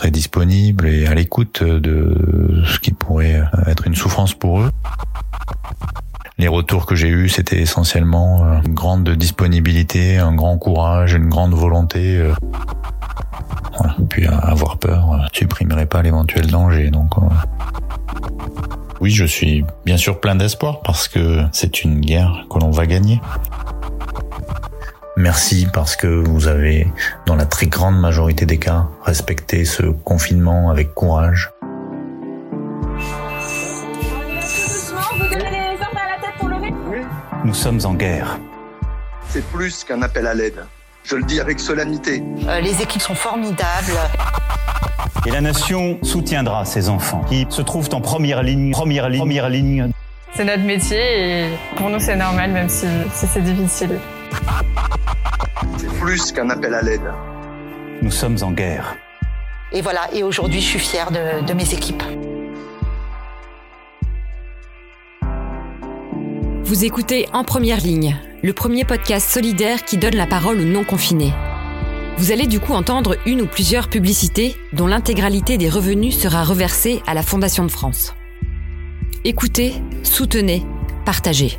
très disponible et à l'écoute de ce qui pourrait être une souffrance pour eux. Les retours que j'ai eus, c'était essentiellement une grande disponibilité, un grand courage, une grande volonté. Voilà. Puis avoir peur supprimerait pas l'éventuel danger. Donc oui, je suis bien sûr plein d'espoir parce que c'est une guerre que l'on va gagner. Merci parce que vous avez, dans la très grande majorité des cas, respecté ce confinement avec courage. Nous sommes en guerre. C'est plus qu'un appel à l'aide. Je le dis avec solennité. Euh, les équipes sont formidables. Et la nation soutiendra ces enfants qui se trouvent en première ligne, première ligne, première ligne. C'est notre métier et pour nous c'est normal même si, si c'est difficile. C'est plus qu'un appel à l'aide. Nous sommes en guerre. Et voilà, et aujourd'hui je suis fière de, de mes équipes. Vous écoutez En Première Ligne, le premier podcast solidaire qui donne la parole aux non-confinés. Vous allez du coup entendre une ou plusieurs publicités dont l'intégralité des revenus sera reversée à la Fondation de France. Écoutez, soutenez, partagez.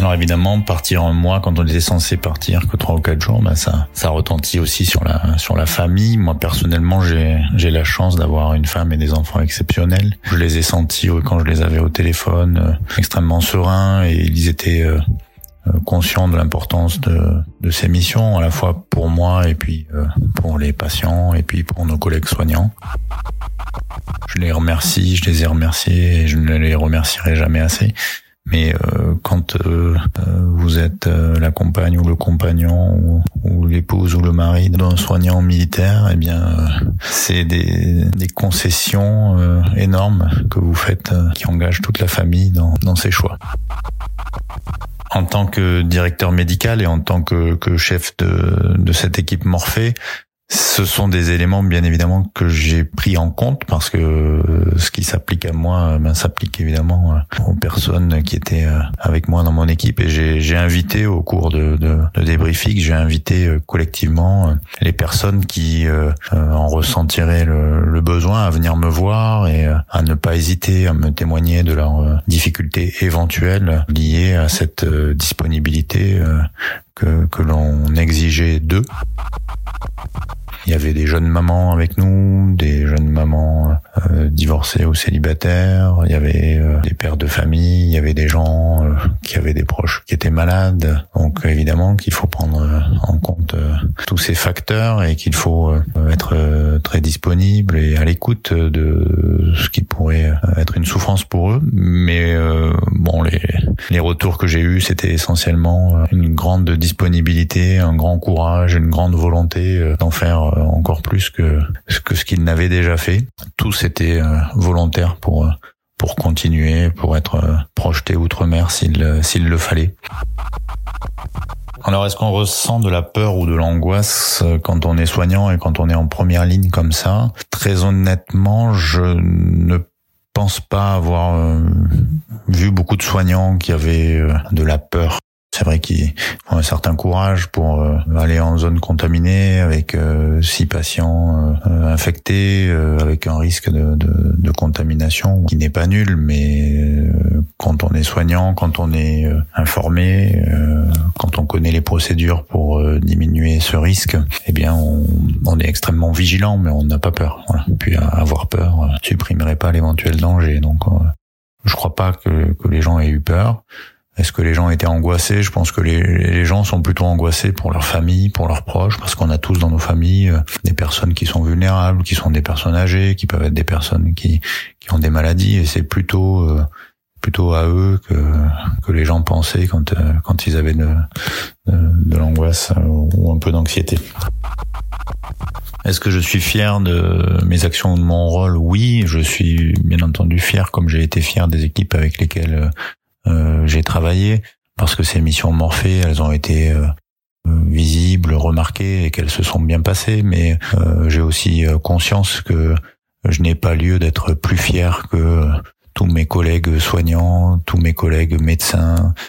Alors évidemment, partir un mois quand on était censé partir que trois ou quatre jours, ben ça, ça retentit aussi sur la sur la famille. Moi personnellement, j'ai j'ai la chance d'avoir une femme et des enfants exceptionnels. Je les ai sentis quand je les avais au téléphone euh, extrêmement sereins et ils étaient euh, euh, conscients de l'importance de, de ces missions, à la fois pour moi et puis pour les patients et puis pour nos collègues soignants. Je les remercie, je les ai remerciés et je ne les remercierai jamais assez. Mais euh, quand euh, euh, vous êtes la compagne ou le compagnon ou, l'épouse ou le mari d'un soignant militaire, eh bien, c'est des, des concessions énormes que vous faites qui engagent toute la famille dans, dans ses choix. En tant que directeur médical et en tant que, que chef de, de cette équipe Morphée, ce sont des éléments bien évidemment que j'ai pris en compte parce que euh, ce qui s'applique à moi ben, s'applique évidemment euh, aux personnes qui étaient euh, avec moi dans mon équipe et j'ai invité au cours de, de, de débriefing, j'ai invité collectivement les personnes qui en ressentiraient le, le, besoin à venir me voir et à ne pas hésiter à me témoigner de leurs difficultés éventuelles liées à cette disponibilité que, que l'on exigeait d'eux. Il y avait des jeunes mamans avec nous, des jeunes mamans euh, divorcées ou célibataires. Il y avait euh, des pères de famille. Il y avait des gens euh, qui avaient des proches qui étaient malades. Donc évidemment qu'il faut prendre en compte tous ces facteurs et qu'il faut être très disponible et à l'écoute de ce qui pourrait être une souffrance pour eux. Mais bon, les, les retours que j'ai eus, c'était essentiellement une grande disponibilité, un grand courage, une grande volonté d'en faire euh, encore plus que, que ce qu'il n'avait déjà fait. Tous étaient euh, volontaires pour euh, pour continuer, pour être projeté outre-mer s'il s'il le fallait. Alors, est-ce qu'on ressent de la peur ou de l'angoisse quand on est soignant et quand on est en première ligne comme ça? Très honnêtement, je ne pense pas avoir vu beaucoup de soignants qui avaient de la peur c'est vrai qu'ils ont un certain courage pour euh, aller en zone contaminée avec euh, six patients euh, infectés, avec un risque de, de, de contamination qui n'est pas nul, mais quand on est soignant, quand on est informé, quand on connaît les procédures pour diminuer ce risque, eh bien on, on est extrêmement vigilant, mais on n'a pas peur. Voilà. Puis avoir peur supprimerait pas l'éventuel danger. Donc je crois pas que, que les gens aient eu peur. Est-ce que les gens étaient angoissés? Je pense que les, gens sont plutôt angoissés pour leur famille, pour leurs proches, parce qu'on a tous dans nos familles euh, des personnes qui sont vulnérables, qui sont des personnes âgées, qui peuvent être des personnes qui, qui ont des maladies, et c'est plutôt euh, plutôt à eux que, que les gens pensaient quand, euh, quand ils avaient de, de, l'angoisse ou un peu d'anxiété. Est-ce que je suis fier de mes actions ou de mon rôle? Oui, je suis bien entendu fier, comme j'ai été fier des équipes avec lesquelles euh, j'ai travaillé, parce que ces missions Morphée, elles ont été euh, visibles, remarquées et qu'elles se sont bien passées. Mais euh, j'ai aussi euh, conscience que je n'ai pas lieu d'être plus fier que tous mes collègues soignants, tous mes collègues médecins, euh,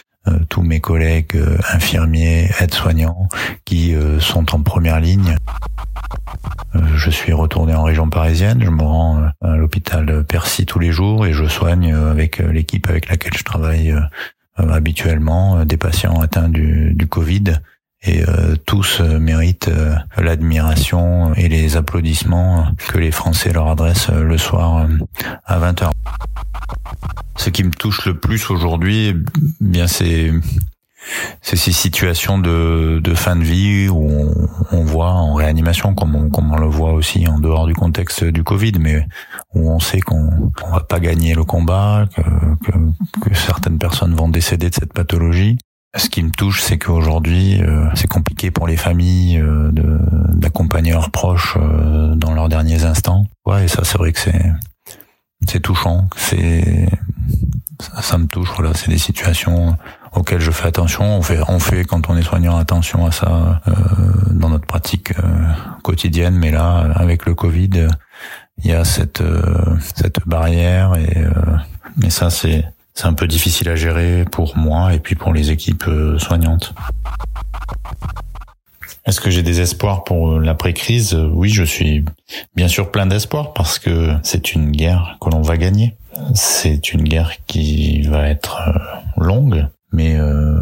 tous mes collègues euh, infirmiers, aides-soignants qui euh, sont en première ligne. Je suis retourné en région parisienne, je me rends à l'hôpital Percy tous les jours et je soigne avec l'équipe avec laquelle je travaille habituellement des patients atteints du, du Covid et tous méritent l'admiration et les applaudissements que les Français leur adressent le soir à 20h. Ce qui me touche le plus aujourd'hui, bien c'est ces situations de, fin de vie où on, voit en réanimation, comme on, le voit aussi en dehors du contexte du Covid, mais où on sait qu'on on va pas gagner le combat, que, que, que, certaines personnes vont décéder de cette pathologie. Ce qui me touche, c'est qu'aujourd'hui, euh, c'est compliqué pour les familles euh, d'accompagner leurs proches euh, dans leurs derniers instants. Ouais, et ça, c'est vrai que c'est c'est touchant, c'est ça, me touche. Voilà, c'est des situations auxquelles je fais attention. On fait, on fait quand on est soignant attention à ça euh, dans notre pratique euh, quotidienne, mais là, avec le Covid, il y a cette euh, cette barrière et euh, mais ça c'est c'est un peu difficile à gérer pour moi et puis pour les équipes soignantes. Est-ce que j'ai des espoirs pour l'après-crise? Oui, je suis bien sûr plein d'espoir parce que c'est une guerre que l'on va gagner. C'est une guerre qui va être euh, longue, mais euh,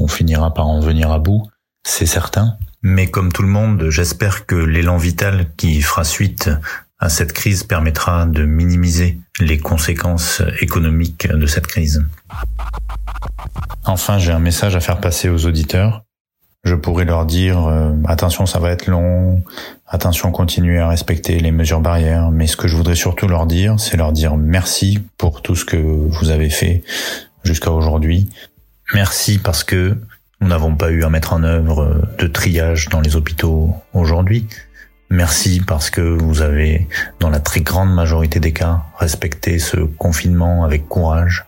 on finira par en venir à bout, c'est certain. Mais comme tout le monde, j'espère que l'élan vital qui fera suite à cette crise permettra de minimiser les conséquences économiques de cette crise. Enfin, j'ai un message à faire passer aux auditeurs je pourrais leur dire euh, attention ça va être long, attention continuez à respecter les mesures barrières, mais ce que je voudrais surtout leur dire, c'est leur dire merci pour tout ce que vous avez fait jusqu'à aujourd'hui. Merci parce que nous n'avons pas eu à mettre en œuvre de triage dans les hôpitaux aujourd'hui. Merci parce que vous avez, dans la très grande majorité des cas, respecté ce confinement avec courage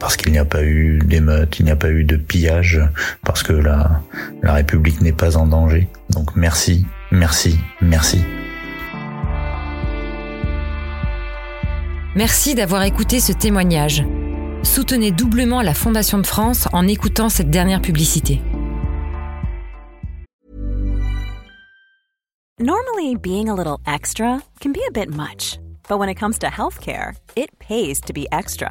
parce qu'il n'y a pas eu d'émeute, il n'y a pas eu de pillage, parce que la, la République n'est pas en danger. Donc merci, merci, merci. Merci d'avoir écouté ce témoignage. Soutenez doublement la Fondation de France en écoutant cette dernière publicité. Normally, being a little extra can be a bit much, but when it comes to healthcare, it pays to be extra.